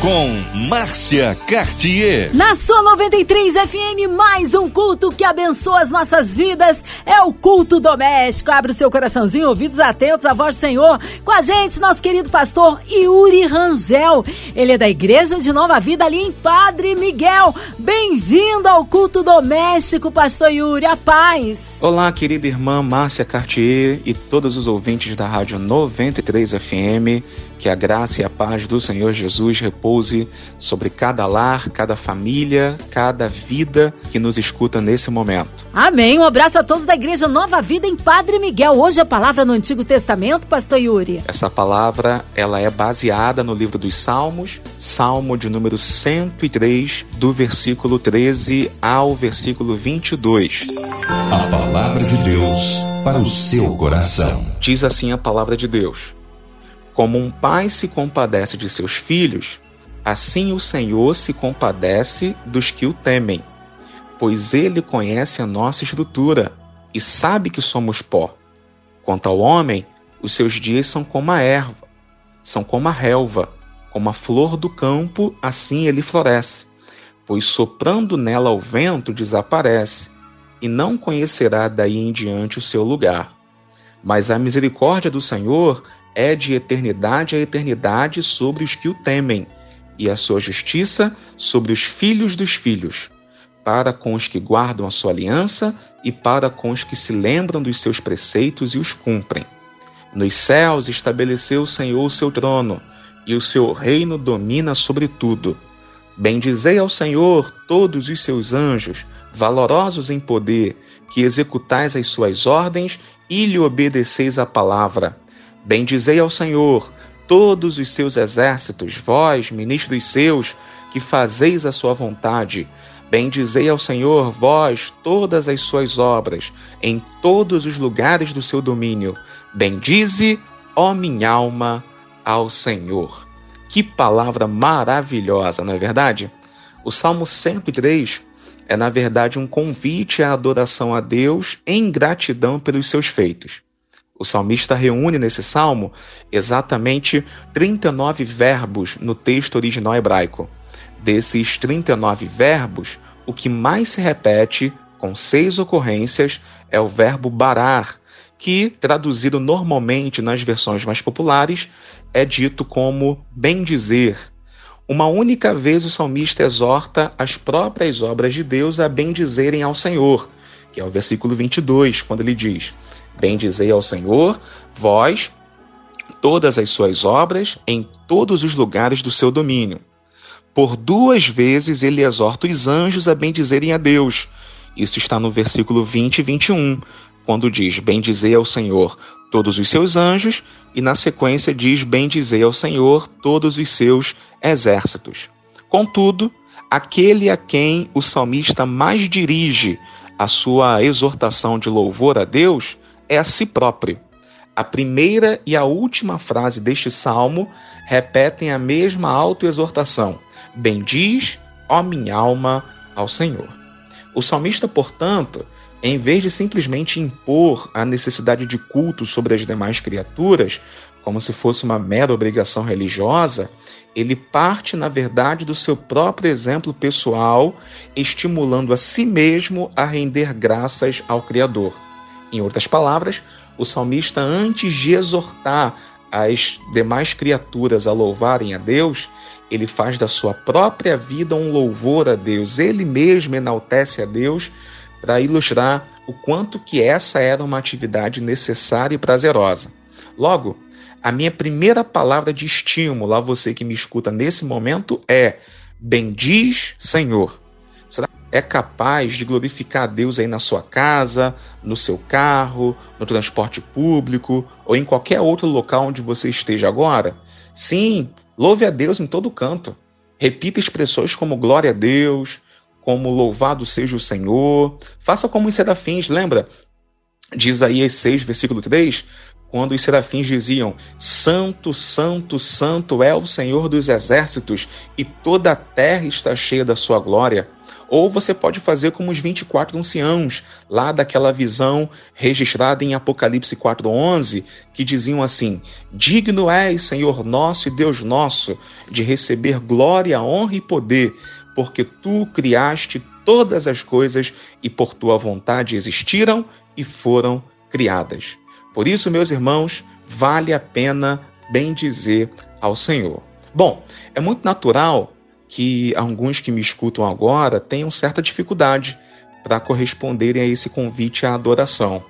com Márcia Cartier. Na sua 93 FM, mais um culto que abençoa as nossas vidas. É o culto doméstico. Abre o seu coraçãozinho, ouvidos atentos à voz do Senhor. Com a gente, nosso querido pastor Yuri Rangel. Ele é da Igreja de Nova Vida ali em Padre Miguel. Bem-vindo ao culto doméstico, pastor Yuri. A paz. Olá, querida irmã Márcia Cartier e todos os ouvintes da Rádio 93 FM. Que a graça e a paz do Senhor Jesus repouse sobre cada lar, cada família, cada vida que nos escuta nesse momento. Amém. Um abraço a todos da Igreja Nova Vida em Padre Miguel. Hoje a palavra no Antigo Testamento, pastor Yuri. Essa palavra, ela é baseada no livro dos Salmos, Salmo de número 103, do versículo 13 ao versículo 22. A palavra de Deus para o seu coração. Diz assim a palavra de Deus: como um pai se compadece de seus filhos, assim o Senhor se compadece dos que o temem, pois ele conhece a nossa estrutura e sabe que somos pó. Quanto ao homem, os seus dias são como a erva, são como a relva, como a flor do campo, assim ele floresce, pois soprando nela o vento desaparece, e não conhecerá daí em diante o seu lugar. Mas a misericórdia do Senhor é de eternidade a eternidade sobre os que o temem, e a sua justiça sobre os filhos dos filhos, para com os que guardam a sua aliança e para com os que se lembram dos seus preceitos e os cumprem. Nos céus estabeleceu o Senhor o seu trono, e o seu reino domina sobre tudo. Bendizei ao Senhor todos os seus anjos, valorosos em poder, que executais as suas ordens e lhe obedeceis a palavra. Bendizei ao Senhor todos os seus exércitos, vós, ministros seus, que fazeis a sua vontade. Bendizei ao Senhor, vós, todas as suas obras, em todos os lugares do seu domínio. Bendize, ó minha alma, ao Senhor. Que palavra maravilhosa, não é verdade? O Salmo 103 é, na verdade, um convite à adoração a Deus em gratidão pelos seus feitos. O salmista reúne nesse salmo exatamente 39 verbos no texto original hebraico. Desses 39 verbos, o que mais se repete, com seis ocorrências, é o verbo barar, que, traduzido normalmente nas versões mais populares, é dito como bendizer. Uma única vez o salmista exorta as próprias obras de Deus a bendizerem ao Senhor, que é o versículo 22, quando ele diz: Bendizei ao Senhor, vós, todas as suas obras, em todos os lugares do seu domínio. Por duas vezes ele exorta os anjos a bendizerem a Deus. Isso está no versículo 20 e 21, quando diz: Bendizei ao Senhor todos os seus anjos, e na sequência diz: Bendizei ao Senhor todos os seus exércitos. Contudo, aquele a quem o salmista mais dirige a sua exortação de louvor a Deus é a si próprio. A primeira e a última frase deste salmo repetem a mesma autoexortação: Bendiz, ó minha alma, ao Senhor. O salmista, portanto, em vez de simplesmente impor a necessidade de culto sobre as demais criaturas, como se fosse uma mera obrigação religiosa, ele parte, na verdade, do seu próprio exemplo pessoal, estimulando a si mesmo a render graças ao Criador. Em outras palavras, o salmista, antes de exortar as demais criaturas a louvarem a Deus, ele faz da sua própria vida um louvor a Deus. Ele mesmo enaltece a Deus para ilustrar o quanto que essa era uma atividade necessária e prazerosa. Logo, a minha primeira palavra de estímulo a você que me escuta nesse momento é: bendiz Senhor é capaz de glorificar a Deus aí na sua casa, no seu carro, no transporte público ou em qualquer outro local onde você esteja agora? Sim, louve a Deus em todo canto. Repita expressões como glória a Deus, como louvado seja o Senhor. Faça como os serafins, lembra? De Isaías 6, versículo 3, quando os serafins diziam: Santo, Santo, Santo é o Senhor dos exércitos, e toda a terra está cheia da sua glória. Ou você pode fazer como os 24 anciãos, lá daquela visão registrada em Apocalipse 4:11, que diziam assim: Digno és, Senhor nosso e Deus nosso, de receber glória, honra e poder, porque tu criaste todas as coisas e por tua vontade existiram e foram criadas. Por isso, meus irmãos, vale a pena bendizer ao Senhor. Bom, é muito natural que alguns que me escutam agora tenham certa dificuldade para corresponderem a esse convite à adoração.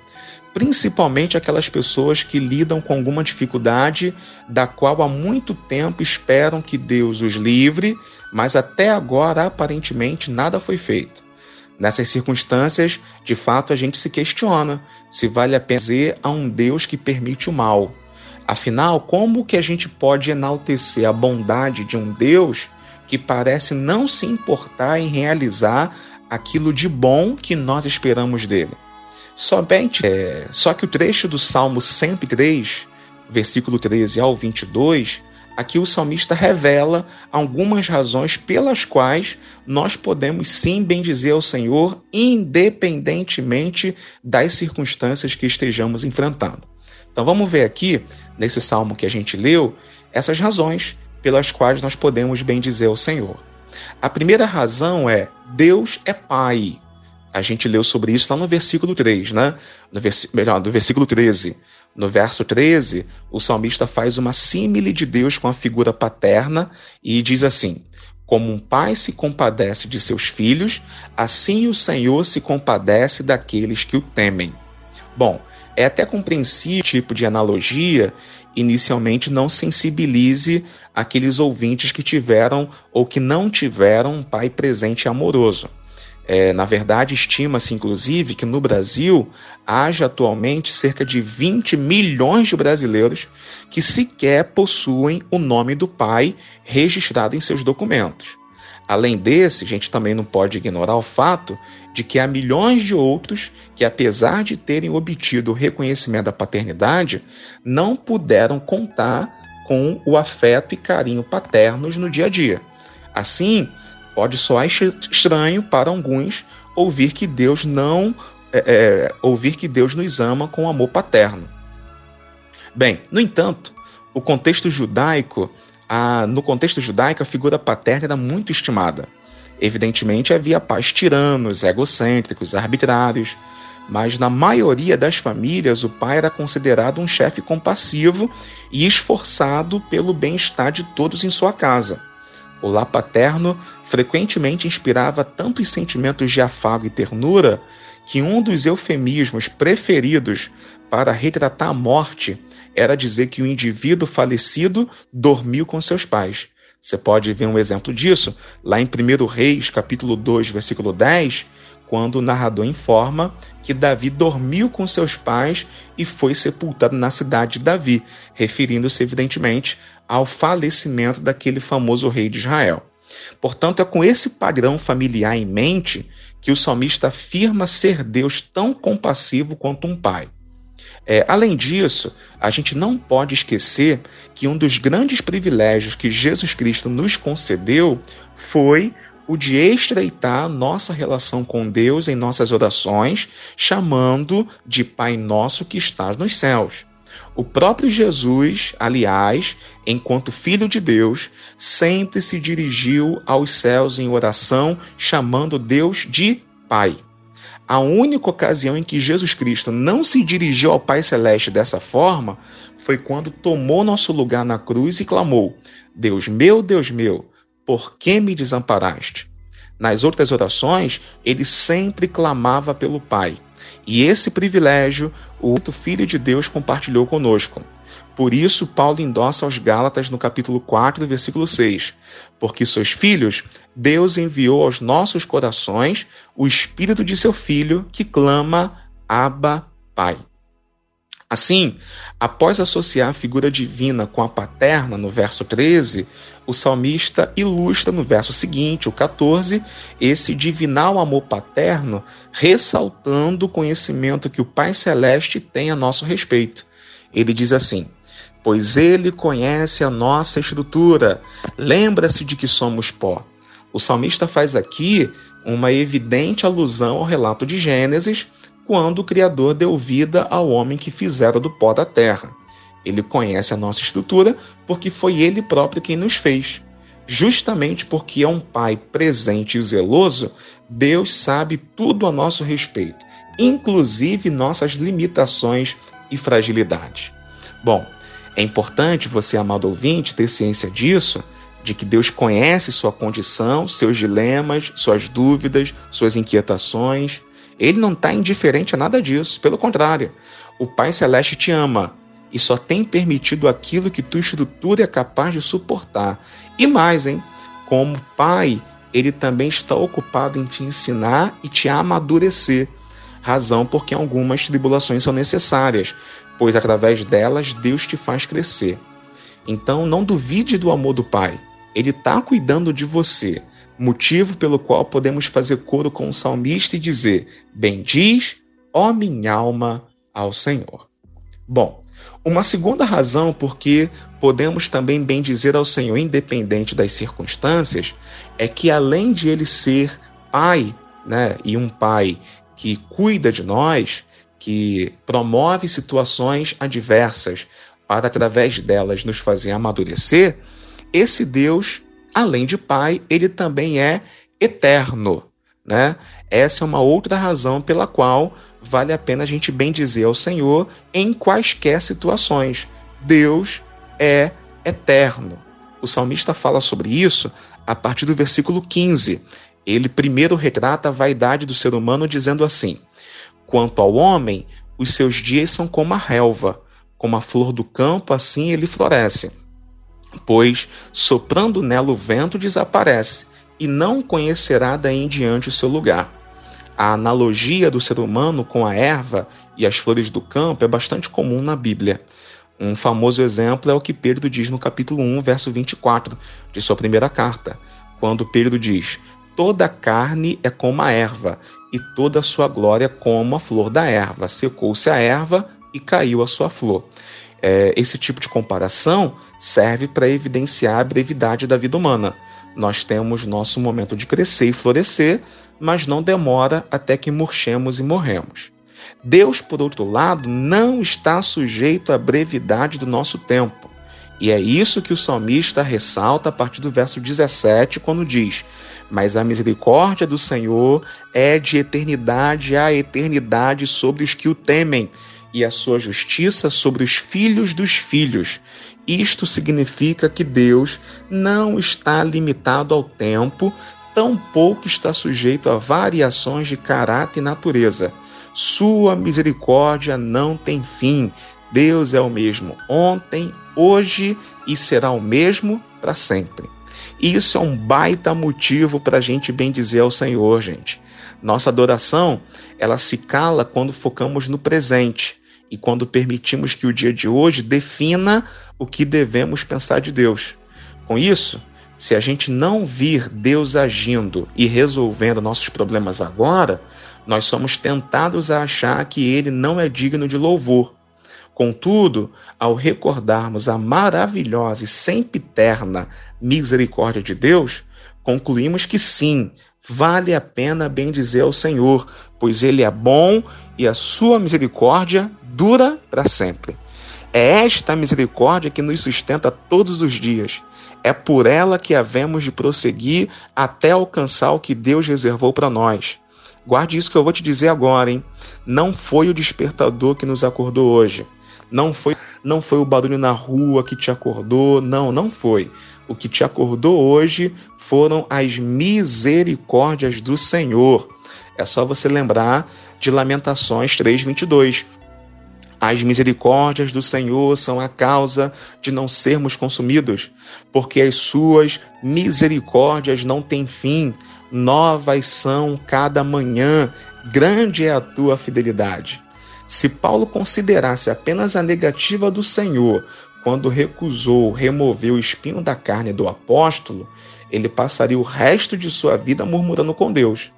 Principalmente aquelas pessoas que lidam com alguma dificuldade da qual há muito tempo esperam que Deus os livre, mas até agora aparentemente nada foi feito. Nessas circunstâncias, de fato, a gente se questiona se vale a pena dizer a um Deus que permite o mal. Afinal, como que a gente pode enaltecer a bondade de um Deus que parece não se importar em realizar aquilo de bom que nós esperamos dele? Somente, é, só que o trecho do Salmo 103, versículo 13 ao 22, aqui o salmista revela algumas razões pelas quais nós podemos sim bendizer ao Senhor, independentemente das circunstâncias que estejamos enfrentando. Então vamos ver aqui, nesse salmo que a gente leu, essas razões pelas quais nós podemos bendizer ao Senhor. A primeira razão é Deus é Pai. A gente leu sobre isso lá no versículo 3, né? No vers... Melhor, no versículo 13. No verso 13, o salmista faz uma símile de Deus com a figura paterna e diz assim: Como um pai se compadece de seus filhos, assim o Senhor se compadece daqueles que o temem. Bom, é até compreensível tipo de analogia inicialmente não sensibilize aqueles ouvintes que tiveram ou que não tiveram um pai presente e amoroso. É, na verdade, estima-se inclusive que no Brasil haja atualmente cerca de 20 milhões de brasileiros que sequer possuem o nome do pai registrado em seus documentos. Além desse, a gente também não pode ignorar o fato de que há milhões de outros que, apesar de terem obtido o reconhecimento da paternidade, não puderam contar com o afeto e carinho paternos no dia a dia. Assim, pode soar estranho para alguns ouvir que Deus não é, é, ouvir que Deus nos ama com amor paterno. Bem, no entanto, o contexto judaico a, no contexto judaico, a figura paterna era muito estimada. Evidentemente, havia pais tiranos, egocêntricos, arbitrários, mas na maioria das famílias, o pai era considerado um chefe compassivo e esforçado pelo bem-estar de todos em sua casa. O lar paterno frequentemente inspirava tantos sentimentos de afago e ternura que um dos eufemismos preferidos para retratar a morte era dizer que o indivíduo falecido dormiu com seus pais. Você pode ver um exemplo disso lá em 1 Reis, capítulo 2, versículo 10, quando o narrador informa que Davi dormiu com seus pais e foi sepultado na cidade de Davi, referindo-se evidentemente ao falecimento daquele famoso rei de Israel. Portanto, é com esse padrão familiar em mente que o salmista afirma ser Deus tão compassivo quanto um pai. É, além disso, a gente não pode esquecer que um dos grandes privilégios que Jesus Cristo nos concedeu foi o de estreitar nossa relação com Deus em nossas orações, chamando de Pai Nosso que estás nos céus. O próprio Jesus, aliás, enquanto Filho de Deus, sempre se dirigiu aos céus em oração, chamando Deus de Pai. A única ocasião em que Jesus Cristo não se dirigiu ao Pai Celeste dessa forma foi quando tomou nosso lugar na cruz e clamou: Deus meu, Deus meu, por que me desamparaste? Nas outras orações, ele sempre clamava pelo Pai. E esse privilégio o Filho de Deus compartilhou conosco. Por isso, Paulo endossa aos Gálatas no capítulo 4, versículo 6. Porque sois filhos, Deus enviou aos nossos corações o Espírito de seu Filho que clama, Abba, Pai. Assim, após associar a figura divina com a paterna no verso 13, o salmista ilustra no verso seguinte, o 14, esse divinal amor paterno, ressaltando o conhecimento que o Pai Celeste tem a nosso respeito. Ele diz assim: pois ele conhece a nossa estrutura. Lembra-se de que somos pó. O salmista faz aqui uma evidente alusão ao relato de Gênesis, quando o Criador deu vida ao homem que fizera do pó da terra. Ele conhece a nossa estrutura porque foi ele próprio quem nos fez. Justamente porque é um Pai presente e zeloso, Deus sabe tudo a nosso respeito, inclusive nossas limitações e fragilidades. Bom, é importante você, amado ouvinte, ter ciência disso, de que Deus conhece sua condição, seus dilemas, suas dúvidas, suas inquietações. Ele não está indiferente a nada disso, pelo contrário, o Pai Celeste te ama e só tem permitido aquilo que tua estrutura é capaz de suportar. E mais, hein? Como pai, ele também está ocupado em te ensinar e te amadurecer. Razão porque algumas tribulações são necessárias, pois através delas Deus te faz crescer. Então não duvide do amor do Pai. Ele está cuidando de você, motivo pelo qual podemos fazer coro com o salmista e dizer: Bendiz, ó minha alma, ao Senhor. Bom, uma segunda razão porque podemos também bem dizer ao Senhor, independente das circunstâncias, é que além de ele ser pai, né, e um pai que cuida de nós, que promove situações adversas para através delas nos fazer amadurecer, esse Deus, além de pai, ele também é eterno, né? Essa é uma outra razão pela qual vale a pena a gente bem dizer ao Senhor em quaisquer situações. Deus é eterno. O salmista fala sobre isso a partir do versículo 15. Ele primeiro retrata a vaidade do ser humano dizendo assim: Quanto ao homem, os seus dias são como a relva, como a flor do campo, assim ele floresce. Pois, soprando nela o vento, desaparece, e não conhecerá daí em diante o seu lugar. A analogia do ser humano com a erva e as flores do campo é bastante comum na Bíblia. Um famoso exemplo é o que Pedro diz no capítulo 1, verso 24 de sua primeira carta, quando Pedro diz: Toda carne é como a erva, e toda a sua glória como a flor da erva. Secou-se a erva e caiu a sua flor. É, esse tipo de comparação serve para evidenciar a brevidade da vida humana. Nós temos nosso momento de crescer e florescer, mas não demora até que murchemos e morremos. Deus, por outro lado, não está sujeito à brevidade do nosso tempo. E é isso que o salmista ressalta a partir do verso 17, quando diz: Mas a misericórdia do Senhor é de eternidade a eternidade sobre os que o temem, e a sua justiça sobre os filhos dos filhos. Isto significa que Deus não está limitado ao tempo, tampouco está sujeito a variações de caráter e natureza. Sua misericórdia não tem fim. Deus é o mesmo ontem, hoje e será o mesmo para sempre. Isso é um baita motivo para a gente bem dizer ao Senhor, gente. Nossa adoração, ela se cala quando focamos no presente e quando permitimos que o dia de hoje defina o que devemos pensar de Deus. Com isso, se a gente não vir Deus agindo e resolvendo nossos problemas agora, nós somos tentados a achar que ele não é digno de louvor. Contudo, ao recordarmos a maravilhosa e sempre terna misericórdia de Deus, concluímos que sim, vale a pena bendizer ao Senhor, pois ele é bom e a sua misericórdia dura para sempre. É esta misericórdia que nos sustenta todos os dias. É por ela que havemos de prosseguir até alcançar o que Deus reservou para nós. Guarde isso que eu vou te dizer agora, hein? Não foi o despertador que nos acordou hoje. Não foi, não foi o barulho na rua que te acordou. Não, não foi. O que te acordou hoje foram as misericórdias do Senhor. É só você lembrar de Lamentações 3:22. As misericórdias do Senhor são a causa de não sermos consumidos, porque as suas misericórdias não têm fim, novas são cada manhã, grande é a tua fidelidade. Se Paulo considerasse apenas a negativa do Senhor quando recusou remover o espinho da carne do apóstolo, ele passaria o resto de sua vida murmurando com Deus.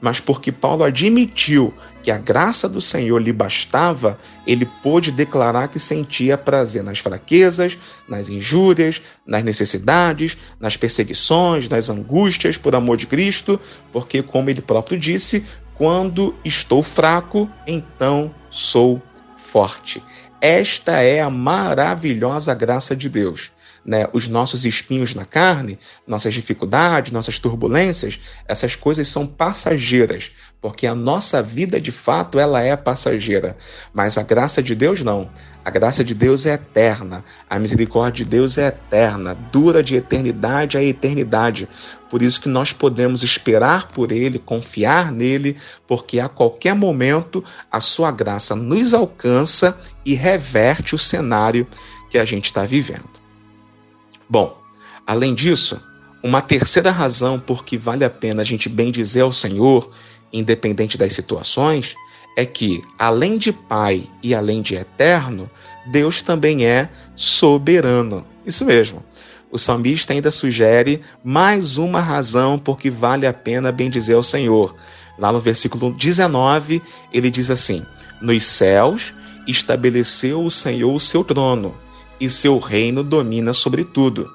Mas porque Paulo admitiu que a graça do Senhor lhe bastava, ele pôde declarar que sentia prazer nas fraquezas, nas injúrias, nas necessidades, nas perseguições, nas angústias por amor de Cristo, porque, como ele próprio disse, quando estou fraco, então sou forte. Esta é a maravilhosa graça de Deus né, os nossos espinhos na carne, nossas dificuldades, nossas turbulências, essas coisas são passageiras, porque a nossa vida de fato ela é passageira, mas a graça de Deus não. A graça de Deus é eterna, a misericórdia de Deus é eterna, dura de eternidade a eternidade. Por isso que nós podemos esperar por Ele, confiar nele, porque a qualquer momento a sua graça nos alcança e reverte o cenário que a gente está vivendo. Bom, além disso, uma terceira razão por que vale a pena a gente bem dizer ao Senhor, independente das situações, é que, além de Pai e além de Eterno, Deus também é soberano. Isso mesmo. O salmista ainda sugere mais uma razão por que vale a pena bem dizer ao Senhor. Lá no versículo 19, ele diz assim: Nos céus estabeleceu o Senhor o seu trono e seu reino domina sobre tudo.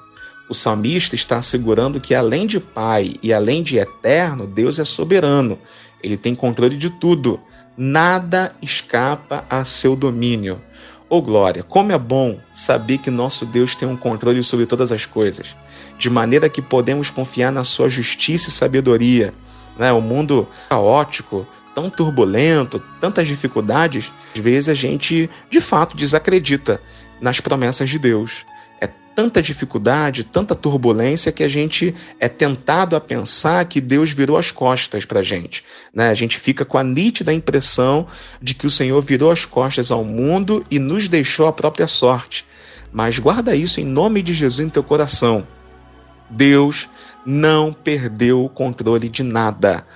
O salmista está assegurando que, além de Pai e além de eterno, Deus é soberano. Ele tem controle de tudo. Nada escapa a seu domínio. Ô oh, glória, como é bom saber que nosso Deus tem um controle sobre todas as coisas, de maneira que podemos confiar na sua justiça e sabedoria. Né? O mundo caótico, tão turbulento, tantas dificuldades, às vezes a gente de fato desacredita nas promessas de Deus. É tanta dificuldade, tanta turbulência que a gente é tentado a pensar que Deus virou as costas para a gente. Né? A gente fica com a nítida impressão de que o Senhor virou as costas ao mundo e nos deixou a própria sorte. Mas guarda isso em nome de Jesus em teu coração. Deus não perdeu o controle de nada.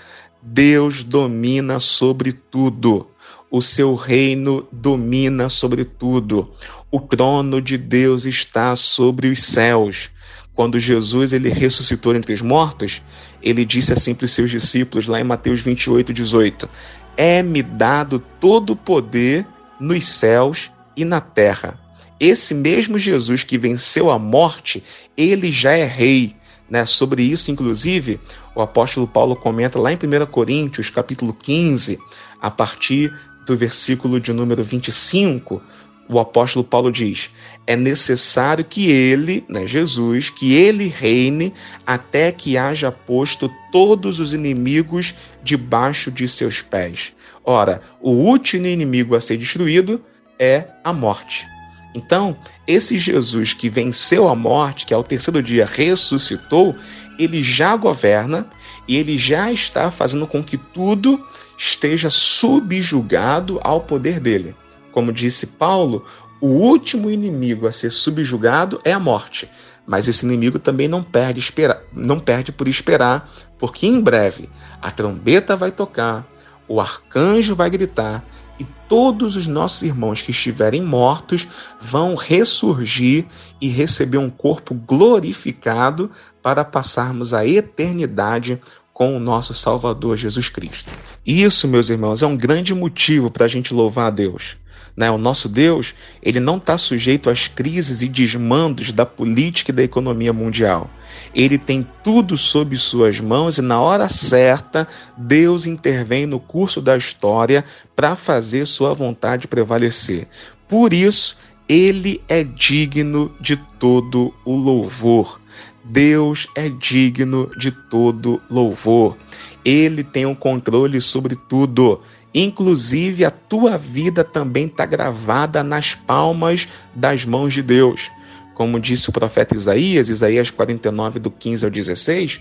Deus domina sobre tudo. O seu reino domina sobre tudo. O trono de Deus está sobre os céus. Quando Jesus ele ressuscitou entre os mortos, ele disse assim para os seus discípulos, lá em Mateus 28, 18: É-me dado todo o poder nos céus e na terra. Esse mesmo Jesus que venceu a morte, ele já é rei. Né? Sobre isso, inclusive, o apóstolo Paulo comenta lá em 1 Coríntios, capítulo 15, a partir do versículo de número 25, o apóstolo Paulo diz: é necessário que ele, né, Jesus, que ele reine até que haja posto todos os inimigos debaixo de seus pés. Ora, o último inimigo a ser destruído é a morte. Então, esse Jesus que venceu a morte, que ao terceiro dia ressuscitou, ele já governa e ele já está fazendo com que tudo esteja subjugado ao poder dele. Como disse Paulo, o último inimigo a ser subjugado é a morte. Mas esse inimigo também não perde, espera, não perde por esperar, porque em breve a trombeta vai tocar, o arcanjo vai gritar e todos os nossos irmãos que estiverem mortos vão ressurgir e receber um corpo glorificado para passarmos a eternidade com o nosso Salvador Jesus Cristo. Isso, meus irmãos, é um grande motivo para a gente louvar a Deus. Né? O nosso Deus, ele não está sujeito às crises e desmandos da política e da economia mundial. Ele tem tudo sob suas mãos e na hora certa Deus intervém no curso da história para fazer sua vontade prevalecer. Por isso, ele é digno de todo o louvor. Deus é digno de todo louvor. Ele tem o um controle sobre tudo. Inclusive, a tua vida também está gravada nas palmas das mãos de Deus. Como disse o profeta Isaías, Isaías 49, do 15 ao 16,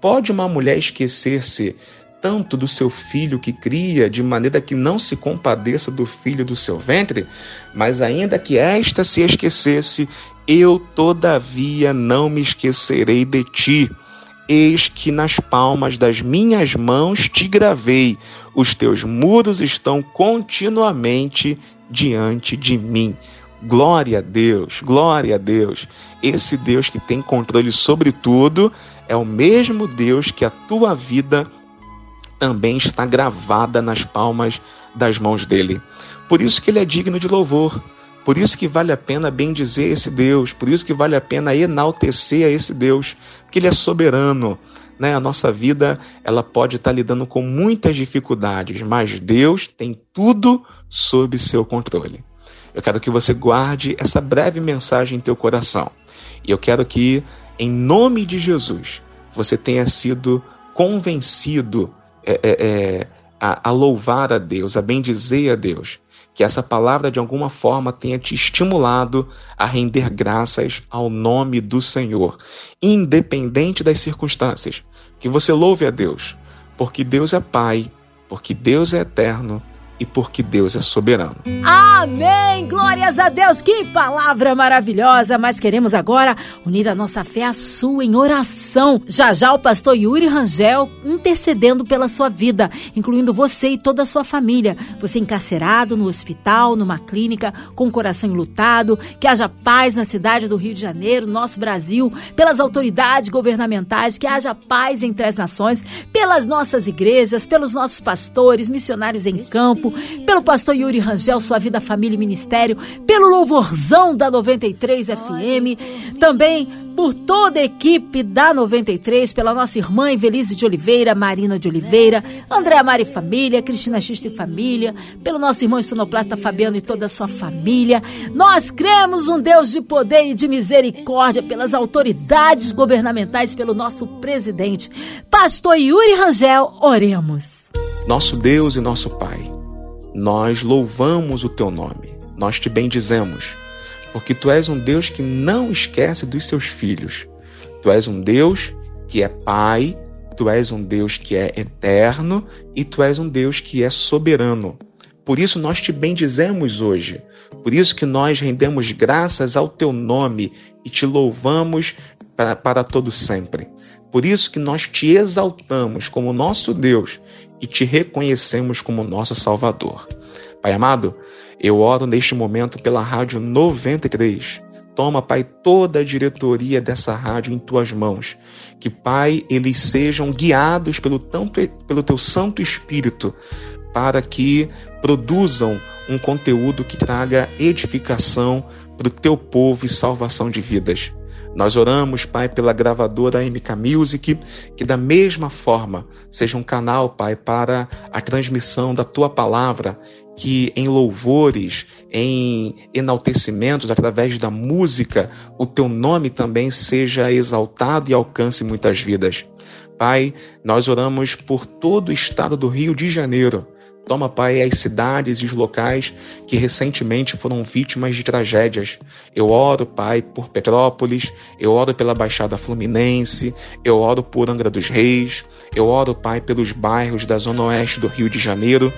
pode uma mulher esquecer-se tanto do seu filho que cria, de maneira que não se compadeça do filho do seu ventre, mas ainda que esta se esquecesse, eu todavia não me esquecerei de ti. Eis que nas palmas das minhas mãos te gravei, os teus muros estão continuamente diante de mim. Glória a Deus, glória a Deus. Esse Deus que tem controle sobre tudo é o mesmo Deus que a tua vida também está gravada nas palmas das mãos dele. Por isso que ele é digno de louvor. Por isso que vale a pena bendizer esse Deus, por isso que vale a pena enaltecer a esse Deus, porque ele é soberano. Né? A nossa vida ela pode estar lidando com muitas dificuldades, mas Deus tem tudo sob seu controle. Eu quero que você guarde essa breve mensagem em teu coração. E eu quero que, em nome de Jesus, você tenha sido convencido é, é, é, a, a louvar a Deus, a bendizer a Deus. Que essa palavra de alguma forma tenha te estimulado a render graças ao nome do Senhor, independente das circunstâncias. Que você louve a Deus, porque Deus é Pai, porque Deus é eterno e porque Deus é soberano. Amém! Glórias a Deus! Que palavra maravilhosa! Mas queremos agora unir a nossa fé à sua em oração. Já já o pastor Yuri Rangel intercedendo pela sua vida, incluindo você e toda a sua família. Você encarcerado no hospital, numa clínica, com o coração enlutado, que haja paz na cidade do Rio de Janeiro, nosso Brasil, pelas autoridades governamentais, que haja paz entre as nações, pelas nossas igrejas, pelos nossos pastores, missionários em campo pelo pastor Yuri Rangel, sua vida, família e ministério, pelo louvorzão da 93 FM, também por toda a equipe da 93, pela nossa irmã Evelise de Oliveira, Marina de Oliveira, Andréa Mari Família, Cristina Xista e Família, pelo nosso irmão sonoplasta Fabiano e toda a sua família. Nós cremos um Deus de poder e de misericórdia pelas autoridades governamentais, pelo nosso presidente, pastor Yuri Rangel, oremos. Nosso Deus e nosso Pai nós louvamos o teu nome, nós te bendizemos, porque tu és um Deus que não esquece dos seus filhos. Tu és um Deus que é Pai, tu és um Deus que é eterno e tu és um Deus que é soberano. Por isso nós te bendizemos hoje. Por isso que nós rendemos graças ao teu nome e te louvamos para, todo sempre. Por isso que nós te exaltamos como nosso Deus e te reconhecemos como nosso Salvador. Pai amado, eu oro neste momento pela Rádio 93. Toma, Pai, toda a diretoria dessa rádio em tuas mãos. Que, Pai, eles sejam guiados pelo, tanto, pelo teu Santo Espírito para que produzam um conteúdo que traga edificação para o teu povo e salvação de vidas. Nós oramos, Pai, pela gravadora MK Music, que da mesma forma seja um canal, Pai, para a transmissão da tua palavra, que em louvores, em enaltecimentos, através da música, o teu nome também seja exaltado e alcance muitas vidas. Pai, nós oramos por todo o estado do Rio de Janeiro Toma, Pai, as cidades e os locais que recentemente foram vítimas de tragédias. Eu oro, Pai, por Petrópolis, eu oro pela Baixada Fluminense, eu oro por Angra dos Reis, eu oro, Pai, pelos bairros da Zona Oeste do Rio de Janeiro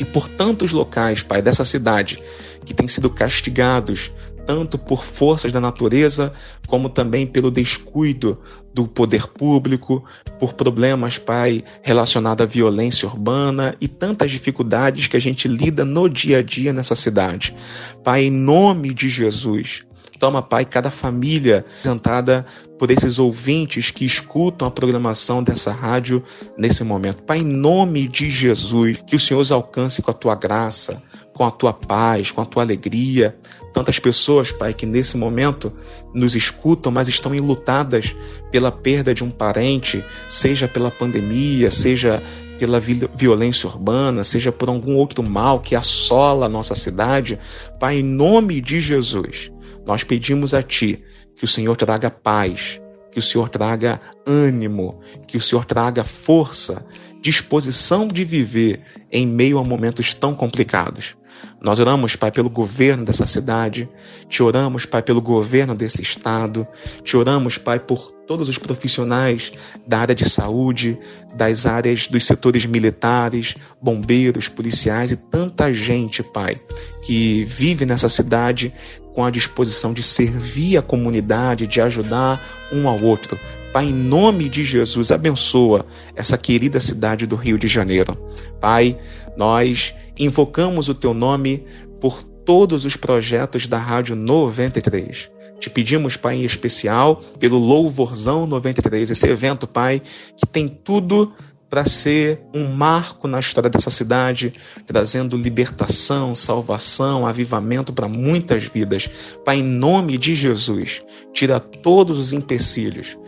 e por tantos locais, Pai, dessa cidade que têm sido castigados tanto por forças da natureza, como também pelo descuido do poder público, por problemas, Pai, relacionados à violência urbana e tantas dificuldades que a gente lida no dia a dia nessa cidade. Pai, em nome de Jesus, Toma, Pai, cada família representada por esses ouvintes que escutam a programação dessa rádio nesse momento. Pai, em nome de Jesus, que o Senhor os alcance com a tua graça, com a tua paz, com a tua alegria. Tantas pessoas, Pai, que nesse momento nos escutam, mas estão enlutadas pela perda de um parente, seja pela pandemia, seja pela violência urbana, seja por algum outro mal que assola a nossa cidade. Pai, em nome de Jesus, nós pedimos a Ti que o Senhor traga paz, que o Senhor traga ânimo, que o Senhor traga força, disposição de viver em meio a momentos tão complicados. Nós oramos, Pai, pelo governo dessa cidade, te oramos, Pai, pelo governo desse estado, te oramos, Pai, por todos os profissionais da área de saúde, das áreas dos setores militares, bombeiros, policiais e tanta gente, Pai, que vive nessa cidade com a disposição de servir a comunidade, de ajudar um ao outro. Pai, em nome de Jesus, abençoa essa querida cidade do Rio de Janeiro. Pai, nós invocamos o teu nome por todos os projetos da Rádio 93. Te pedimos, Pai, em especial pelo Louvorzão 93, esse evento, Pai, que tem tudo para ser um marco na história dessa cidade, trazendo libertação, salvação, avivamento para muitas vidas. Pai, em nome de Jesus, tira todos os empecilhos,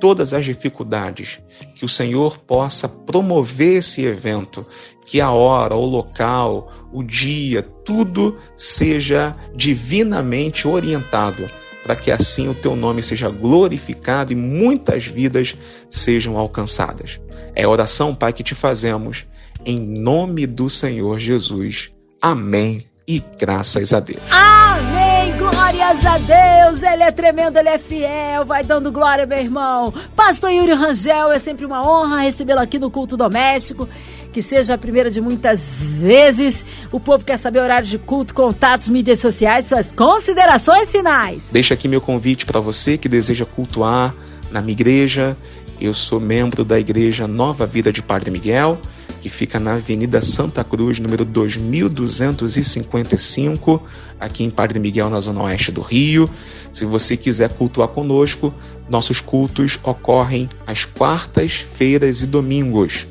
todas as dificuldades, que o Senhor possa promover esse evento, que a hora, o local, o dia, tudo seja divinamente orientado para que assim o teu nome seja glorificado e muitas vidas sejam alcançadas. É a oração, Pai, que te fazemos em nome do Senhor Jesus. Amém e graças a Deus. Amém! Glórias a Deus! Ele é tremendo, ele é fiel. Vai dando glória, meu irmão. Pastor Yuri Rangel, é sempre uma honra recebê-lo aqui no culto doméstico. Que seja a primeira de muitas vezes. O povo quer saber horário de culto, contatos, mídias sociais, suas considerações finais. Deixa aqui meu convite para você que deseja cultuar na minha igreja. Eu sou membro da Igreja Nova Vida de Padre Miguel que fica na Avenida Santa Cruz, número 2255, aqui em Padre Miguel, na zona oeste do Rio. Se você quiser cultuar conosco, nossos cultos ocorrem às quartas-feiras e domingos.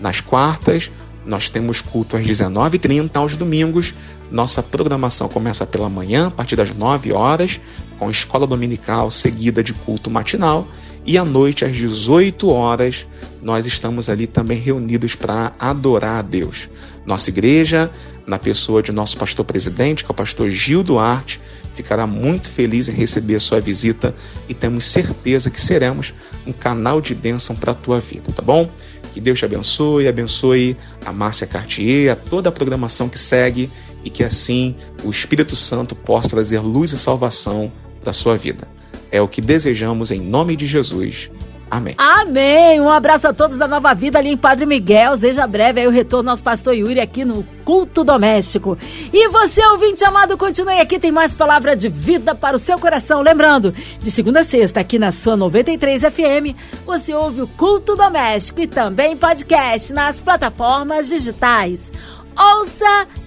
Nas quartas, nós temos culto às 19h30, aos domingos, nossa programação começa pela manhã, a partir das 9 horas, com escola dominical seguida de culto matinal e à noite, às 18 horas, nós estamos ali também reunidos para adorar a Deus. Nossa igreja, na pessoa de nosso pastor presidente, que é o pastor Gil Duarte, ficará muito feliz em receber a sua visita e temos certeza que seremos um canal de bênção para a tua vida, tá bom? Que Deus te abençoe, abençoe a Márcia Cartier, a toda a programação que segue e que assim o Espírito Santo possa trazer luz e salvação para a sua vida. É o que desejamos em nome de Jesus. Amém. Amém. Um abraço a todos da Nova Vida ali em Padre Miguel. Seja breve aí o retorno do nosso pastor Yuri aqui no Culto Doméstico. E você, ouvinte amado, continue aqui. Tem mais palavra de vida para o seu coração. Lembrando, de segunda a sexta, aqui na sua 93 FM, você ouve o Culto Doméstico e também podcast nas plataformas digitais ouça